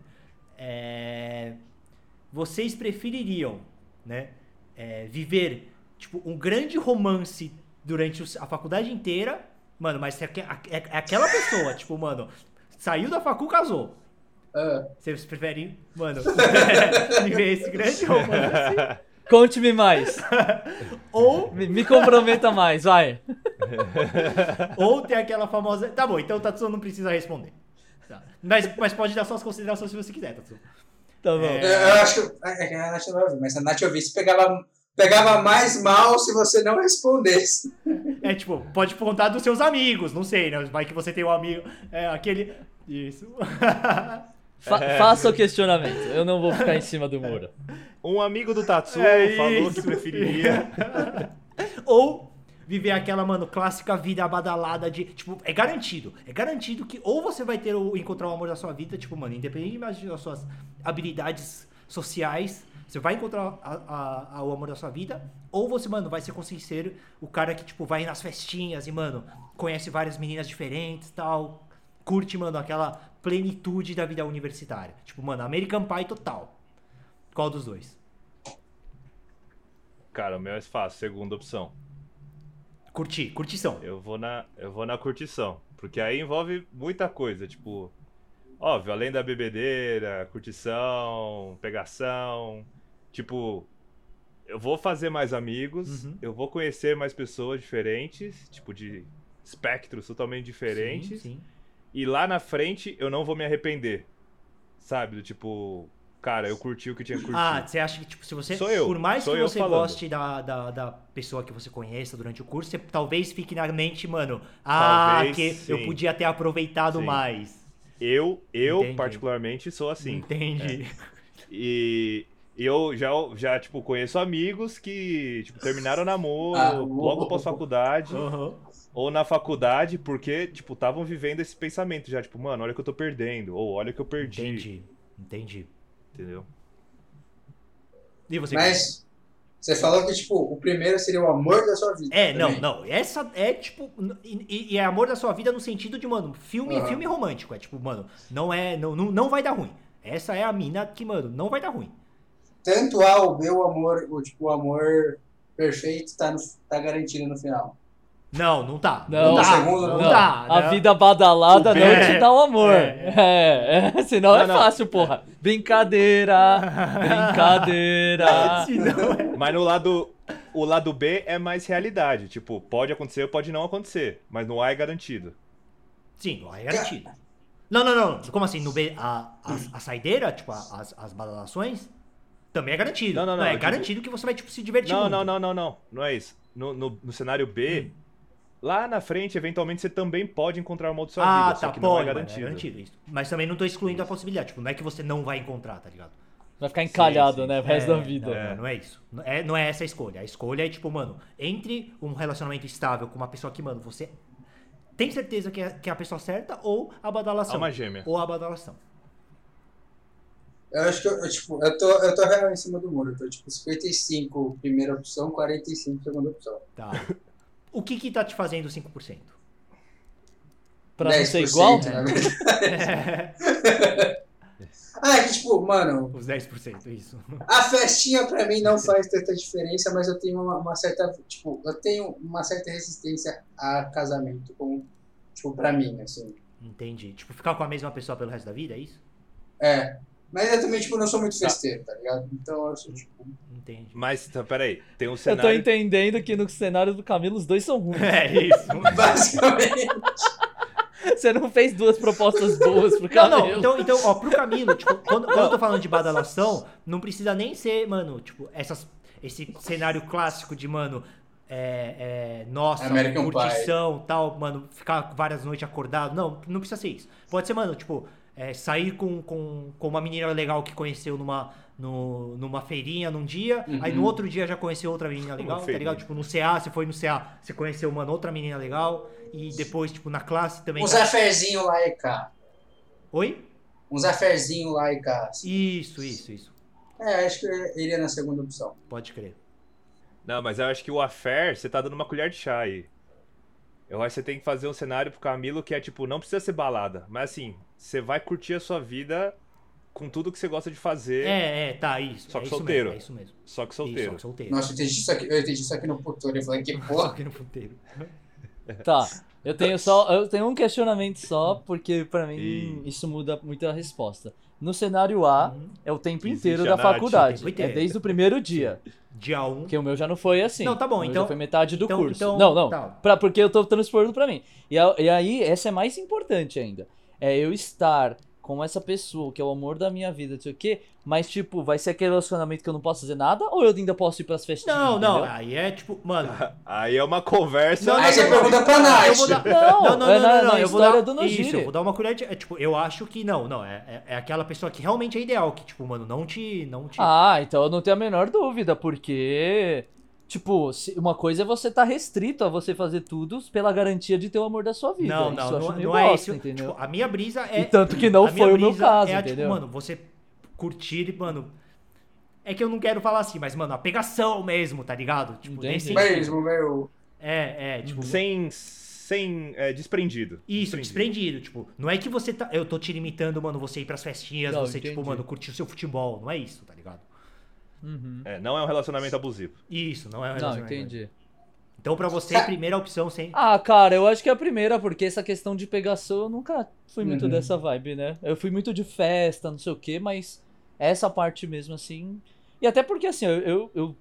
É, vocês prefeririam, né, é, viver, tipo, um grande romance durante a faculdade inteira, mano, mas é, é- é aquela pessoa, tipo, mano, saiu da facu, casou. Ah, Vocês preferem, mano, viver esse grande romance Conte-me mais. ou Me, me comprometa mais, vai. Ou tem aquela famosa. Tá bom, então o Tatsu não precisa responder. Tá. Mas, mas pode dar suas considerações se você quiser, Tatsu. Tá bom. É. eu, eu acho que. É que a Nath não vai ouvir, mas se a Nath ouvisse, pegava, pegava mais mal se você não respondesse. É tipo, pode contar dos seus amigos, não sei, né? Vai que você tem um amigo. É aquele. Isso. Fa- Faça o questionamento. Eu não vou ficar em cima do muro. Um amigo do Tatsu É falou isso. que preferiria. ou viver aquela, mano, clássica vida badalada de. Tipo, é garantido. É garantido que ou você vai ter o encontrar o amor da sua vida, tipo, mano, independente das suas habilidades sociais, você vai encontrar a- a- a- o amor da sua vida, ou você, mano, vai ser ser o cara que, tipo, vai nas festinhas e, mano, conhece várias meninas diferentes e tal. Curte, mano, aquela plenitude da vida universitária. Tipo, mano, American Pie total. Qual dos dois? Cara, o meu é fácil, segunda opção. Curtir, curtição. Eu vou na, eu vou na curtição, porque aí envolve muita coisa, tipo, óbvio, além da bebedeira, curtição, pegação, tipo, eu vou fazer mais amigos, Uhum. eu vou conhecer mais pessoas diferentes, tipo de espectros totalmente diferentes, Sim, sim. e lá na frente eu não vou me arrepender. Sabe, do tipo, cara, eu curti o que tinha curtir. Ah, você acha que, tipo, se você. Sou eu, Por mais sou que eu você falando. goste da, da, da pessoa que você conheça durante o curso, você talvez fique na mente, mano. Ah, Talvez, que eu sim. podia ter aproveitado Sim. mais. Eu, eu Entendi. particularmente sou assim. Entendi. E eu já, já, tipo, conheço amigos que, tipo, terminaram namoro Ah, logo após faculdade Aham. ou na faculdade porque, tipo, estavam vivendo esse pensamento já, tipo, mano, olha o que eu tô perdendo, ou olha o que eu perdi, Entendi. Entendi. entendeu? E você? Mas você falou que, tipo, o primeiro seria o amor da sua vida. É, não, também. não. Essa é tipo. E, e é amor da sua vida no sentido de, mano, filme, Aham. filme romântico. É tipo, mano, não é. Não, não, não vai dar ruim. Essa é a mina que, mano, não vai dar ruim. Tanto A ou B, o amor, o, tipo, o amor perfeito tá, no, tá garantido no final. Não, não tá. Não, tá. segundo, não, Não, tá. a não. vida badalada O não te dá o amor. É. É, é, senão é Não, não. fácil, porra. Brincadeira, brincadeira. Se não é. Mas no lado, o lado B é mais realidade, tipo, pode acontecer ou pode não acontecer, mas no A é garantido. Sim, no A é garantido. Não, não, não. Como assim? No B, a, a, a saideira, tipo, a- as, as badalações, também é garantido. Não, não, não, é eu digo- garantido que você vai, tipo, se divertir Não, muito. não, não, não, não, não é isso. No, no, no cenário B, lá na frente, eventualmente, você também pode encontrar o amor da sua Ah, vida, só tá, que pode, não é é garantido. garantido isso. Mas também não tô excluindo a possibilidade. Tipo, não é que você não vai encontrar, tá ligado? Vai ficar encalhado, sim. né? O resto É, da vida. Não, não, não é isso. Não é, não é essa a escolha. A escolha é, tipo, mano, entre um relacionamento estável com uma pessoa que, mano, você tem certeza que é, que é a pessoa certa ou a badalação. Alma gêmea. Ou a badalação. Eu acho que eu, eu, tipo, eu tô, eu tô real em cima do muro. Eu tô tipo 55 primeira opção, 45 segunda opção. Tá. O que que tá te fazendo 5%? Pra não ser igual? Na verdade. ah, é que tipo, mano. Os 10%, isso. A festinha pra mim não faz tanta diferença, mas eu tenho uma, uma certa. Tipo, eu tenho uma certa resistência a casamento com. Tipo, pra mim, assim. Entendi. Tipo, ficar com a mesma pessoa pelo resto da vida, é isso? É. Mas eu também, tipo, não sou muito festeiro, tá ligado? Então eu sou, tipo. Entendi. Mas, então, peraí, tem um Eu cenário. tô entendendo que no cenário do Camilo os dois são ruins. É isso. Basicamente. Você não fez duas propostas boas pro Não, Camilo. não, então, então, ó, pro Camilo, tipo, quando, quando eu tô falando de badalação, não precisa nem ser, mano, tipo, essas, esse cenário clássico de, mano, é, é, nossa, curtição, tal, mano, ficar várias noites acordado. Não, não precisa ser isso. Pode ser, mano, tipo, é, sair com, com, com uma menina legal que conheceu numa, no, numa feirinha num dia, aí no Uhum. outro dia já conheceu outra menina legal, tá ligado? Tipo, no CA, você foi no CA, você conheceu, mano, outra menina legal, e depois, tipo, na classe também. Um tá- zaferzinho lá e cá. Oi? Um zaferzinho lá e cá. assim. Isso, isso, isso. É, acho que eu iria na segunda opção. Pode crer. Não, mas eu acho que o affair, você tá dando uma colher de chá aí. Eu acho que você tem que fazer um cenário pro Camilo que é tipo, não precisa ser balada, mas assim, você vai curtir a sua vida com tudo que você gosta de fazer, É, é, tá, isso. Só é que isso solteiro. Mesmo, é isso mesmo. só que Isso, solteiro. só que solteiro. Nossa, eu entendi isso aqui, eu entendi isso aqui no futuro. Eu falei, que Só porra. que no puteiro. Tá. Eu tenho só, eu tenho um questionamento só, porque pra mim Ih. isso muda muito a resposta. No cenário A, Uhum. é o tempo Existe inteiro da faculdade. É inteiro. desde o primeiro dia. Dia 1. Porque o meu já não foi assim. Não, tá bom, então- Já foi metade do então- curso. então- não, não. tá. Pra, porque eu tô transpondo pra mim. E, a- e aí, essa é mais importante ainda. É eu estar com essa pessoa, que é o amor da minha vida, não sei o quê, mas, tipo, vai ser aquele relacionamento que eu não posso fazer nada, ou eu ainda posso ir pras festinhas? Não, não, entendeu? aí é tipo, mano. Aí é uma conversa. Não, Aí você pergunta pra Nath. Eu vou dar... Não, não, é não, não, não, na eu vou história dar... do. Isso, eu vou dar uma colher de... É, tipo, eu acho que não, não, é, é, é aquela pessoa que realmente é ideal, que, tipo, mano, não te... Não te... Ah, então eu não tenho a menor dúvida, porque. Tipo, se- uma coisa é você estar restrito a você fazer tudo pela garantia de ter o amor da sua vida. não, Isso não, não, meio não é isso. entendeu? Tipo, a minha brisa é... E tanto que não a foi o meu brisa caso, é, entendeu? tipo, mano, você curtir, mano... É que eu não quero falar assim, mas, mano, a pegação mesmo, tá ligado? Tipo, Entendi. nesse... Mesmo, meu. É, é, tipo... Sem. Sem. É, desprendido. Isso, desprendido. Tipo, não é que você tá. Eu tô te limitando, mano, você ir pras festinhas, Não, você, tipo, entendi. mano, curtir o seu futebol. Não é isso, tá ligado? Uhum. É, não é um relacionamento abusivo. Isso, não é um Não, relacionamento. entendi. Então, pra você, a primeira opção sem. Ah, cara, eu acho que é a primeira, porque essa questão de pegação eu nunca fui muito Uhum. dessa vibe, né? Eu fui muito de festa, não sei o quê, mas essa parte mesmo, assim. E até porque, assim, eu. eu- eu-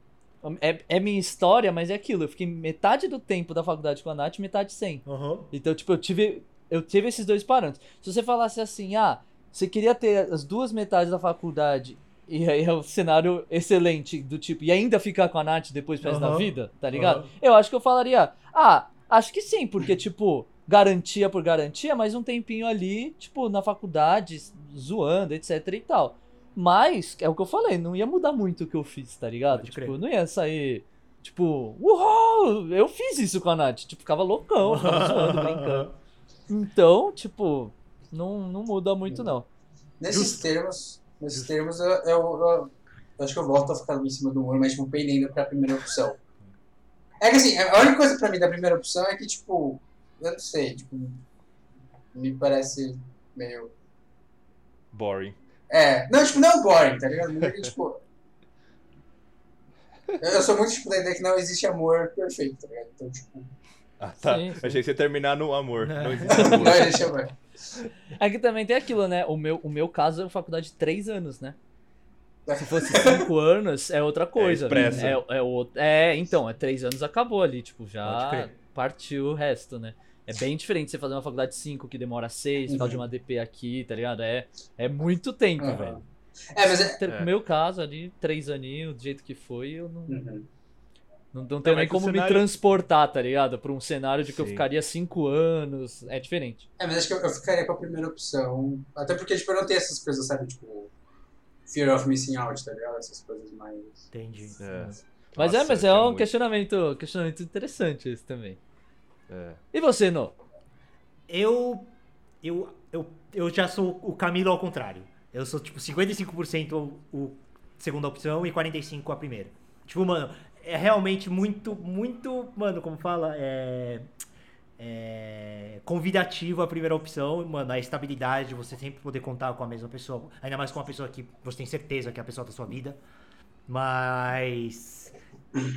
é, é minha história, mas é aquilo. Eu fiquei metade do tempo da faculdade com a Nath, metade sem. Aham. Então, tipo, eu tive, eu tive esses dois parâmetros. Se você falasse assim, ah, você queria ter as duas metades da faculdade e aí é um cenário excelente do tipo, e ainda ficar com a Nath depois pro resto da vida, tá ligado? Aham. Eu acho que eu falaria, ah, acho que sim, porque, tipo, garantia por garantia, mais um tempinho ali, tipo, na faculdade, zoando, etc e tal. Mas, é o que eu falei, não ia mudar muito o que eu fiz, tá ligado? Pode Tipo, crer. não ia sair, tipo, uau, eu fiz isso com a Nath. Tipo, ficava loucão, ficava zoando, brincando. Então, tipo, não, não muda muito, não. Nesses termos, nesses termos eu, eu, eu- acho que eu volto a ficar em cima do muro, mas tipo, pendendo pra primeira opção. É que assim, a única coisa pra mim da primeira opção é que, tipo, eu não sei, tipo, me parece meio. Boring. É, não, tipo, não boring, tá ligado? Mas é que, tipo. Eu eu sou muito tipo da ideia que não existe amor perfeito, tá ligado? Então, tipo, Ah, tá. Sim, sim. Achei que você ia terminar no amor. Não. Não existe amor. não existe amor. É que também tem aquilo, né? O meu, o meu caso é faculdade de três anos, né? Se fosse cinco anos, é outra coisa. expresso. É, é, outro- é, então, é três anos acabou ali, tipo, já partiu o resto, né? É bem diferente você fazer uma faculdade de 5 que demora 6, ficar Uhum. de uma DP aqui, tá ligado? É, é muito tempo, Uhum. velho. É, mas é. Ter- É. No meu caso, ali, três aninhos, do jeito que foi, eu não, Uhum. Não, não tenho é nem o como me cenário- transportar, tá ligado? Pra um cenário de que eu Sim. ficaria cinco anos. É diferente. É, mas acho que eu, eu ficaria com a primeira opção. Até porque, tipo, eu não tenho essas coisas, sabe? Tipo, fear of missing out, tá ligado? Essas coisas mais. Entendi. É. Mas é, Nossa, mas eu é um muito. questionamento, questionamento interessante esse também. É. E você, No? Eu, eu, eu, eu já sou o Camilo ao contrário. Eu sou, tipo, 55% o, o segunda opção e 45% a primeira. Tipo, mano, é realmente muito, muito, mano, como fala, é, é convidativo a primeira opção, mano, a estabilidade, você sempre poder contar com a mesma pessoa, ainda mais com uma pessoa que você tem certeza que é a pessoa da sua vida. Mas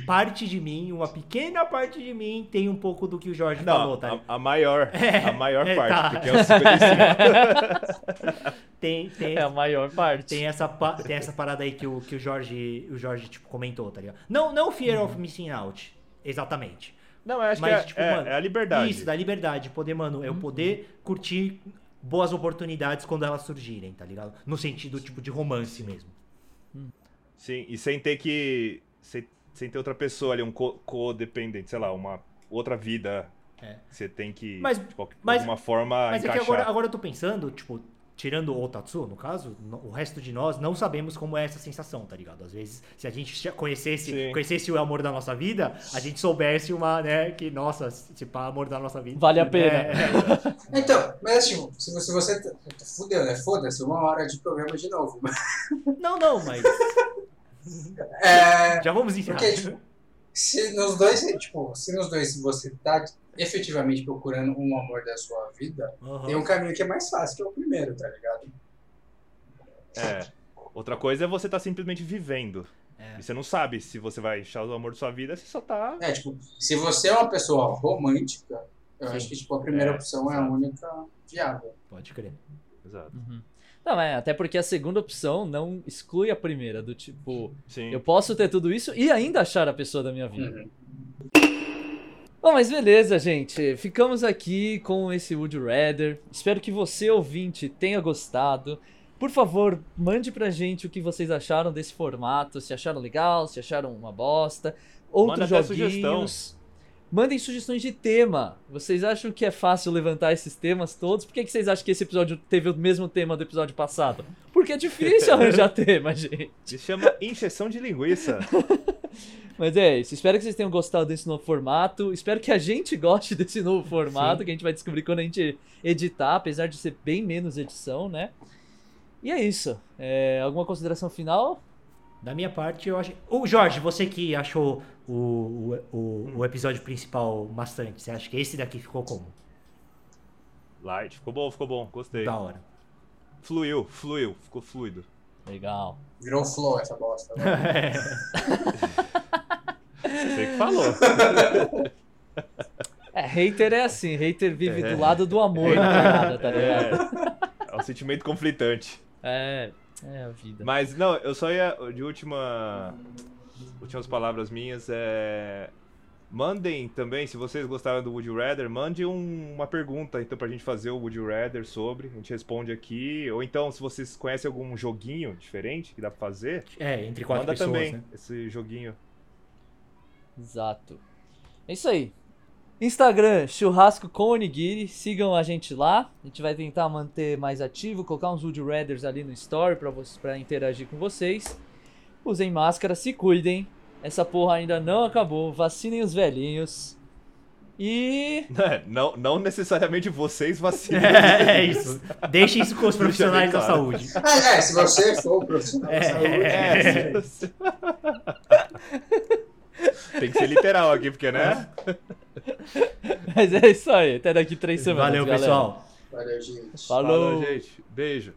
parte de mim, uma pequena parte de mim, tem um pouco do que o Jorge Não, falou, tá? a, a maior, É, a maior é, parte, tá. porque é o 55. Tem, tem, É a maior parte. tem essa, tem essa parada aí que o, que o Jorge, o Jorge tipo, comentou, tá ligado? Não, não Fear of Missing Out, exatamente. Não, eu acho Mas, que é, tipo, é- mano, é a liberdade. Isso, da liberdade. Poder, mano, eu poder curtir boas oportunidades quando elas surgirem, tá ligado? No sentido, tipo, de romance mesmo. Sim, e sem ter que. Sem, sem ter outra pessoa ali, um co- codependente, sei lá, uma outra vida. É. Você tem que, Mas- de qualquer- mas- alguma forma, Mas é que encaixar. agora, agora eu tô pensando, tipo, tirando o Otatsu, no caso, no- o resto de nós não sabemos como é essa sensação, tá ligado? Às vezes, se a gente conhecesse, Sim. conhecesse o amor da nossa vida, a gente soubesse uma, né, que, nossa, se pá, amor da nossa vida. Vale a pena. É, é. Então, mas tipo, se você, você fudeu, né? Foda-se, uma hora de programa de novo. Não, não, mas É, já vamos encerrar. porque, tipo, se nos dois, tipo, se nos dois você tá efetivamente procurando um amor da sua vida, Aham. tem um caminho que é mais fácil, que é o primeiro, tá ligado? É. Outra coisa é você tá simplesmente vivendo. É. E você não sabe se você vai achar o amor da sua vida, você só tá. É, tipo, se você é uma pessoa romântica, eu Sim. acho que tipo, a primeira É, opção é a exato. única viável. Pode crer. Exato. Uhum. Não, é, até porque a segunda opção não exclui a primeira, do tipo, Sim. eu posso ter tudo isso e ainda achar a pessoa da minha vida. Uhum. Bom, mas beleza, gente. Ficamos aqui com esse Would You Rather. Espero que você, ouvinte, tenha gostado. Por favor, mande pra gente o que vocês acharam desse formato. Se acharam legal, se acharam uma bosta. Outros Manda até joguinhos. Mandem sugestões de tema. Vocês acham que é fácil levantar esses temas todos? Por que, que vocês acham que esse episódio teve o mesmo tema do episódio passado? Porque é difícil arranjar tema, gente. Isso chama injeção de linguiça. Mas é isso. Espero que vocês tenham gostado desse novo formato. Espero que a gente goste desse novo formato, Sim. que a gente vai descobrir quando a gente editar, apesar de ser bem menos edição, né? E é isso. É, alguma consideração final? Da minha parte, eu acho. Ô, Jorge, você que achou o, o, o, episódio principal bastante, você acha que esse daqui ficou como? Light. Ficou bom, ficou bom. Gostei. Da hora. Fluiu, fluiu. Ficou fluido. Legal. Virou flow essa bosta. né? Você que falou. É, hater é assim. Hater vive do lado do amor da parada, tá ligado? É, é um sentimento conflitante. É, é a vida. Mas não, eu só ia. De última. Últimas palavras minhas é. Mandem também, se vocês gostaram do Would You Rather, mande um- uma pergunta então pra gente fazer o Would You Rather sobre. A gente responde aqui. Ou então, se vocês conhecem algum joguinho diferente que dá pra fazer, É, entre quatro manda pessoas, também né? esse joguinho. Exato. É isso aí. Instagram, churrasco com onigiri. Sigam a gente lá. A gente vai tentar manter mais ativo, colocar uns Wood Raiders ali no story pra, vocês, pra interagir com vocês. Usem máscara, se cuidem. Essa porra ainda não acabou. Vacinem os velhinhos. E. É, não, não necessariamente vocês vacinam. É, isso. Deixem isso com os profissionais da saúde. Ah, é, se você for o profissional É, da saúde, é. se- Tem que ser literal aqui, porque, né? Mas é isso aí. Até daqui três semanas. Valeu, galera. pessoal. Valeu, gente. Falou. Falou, gente. Beijo.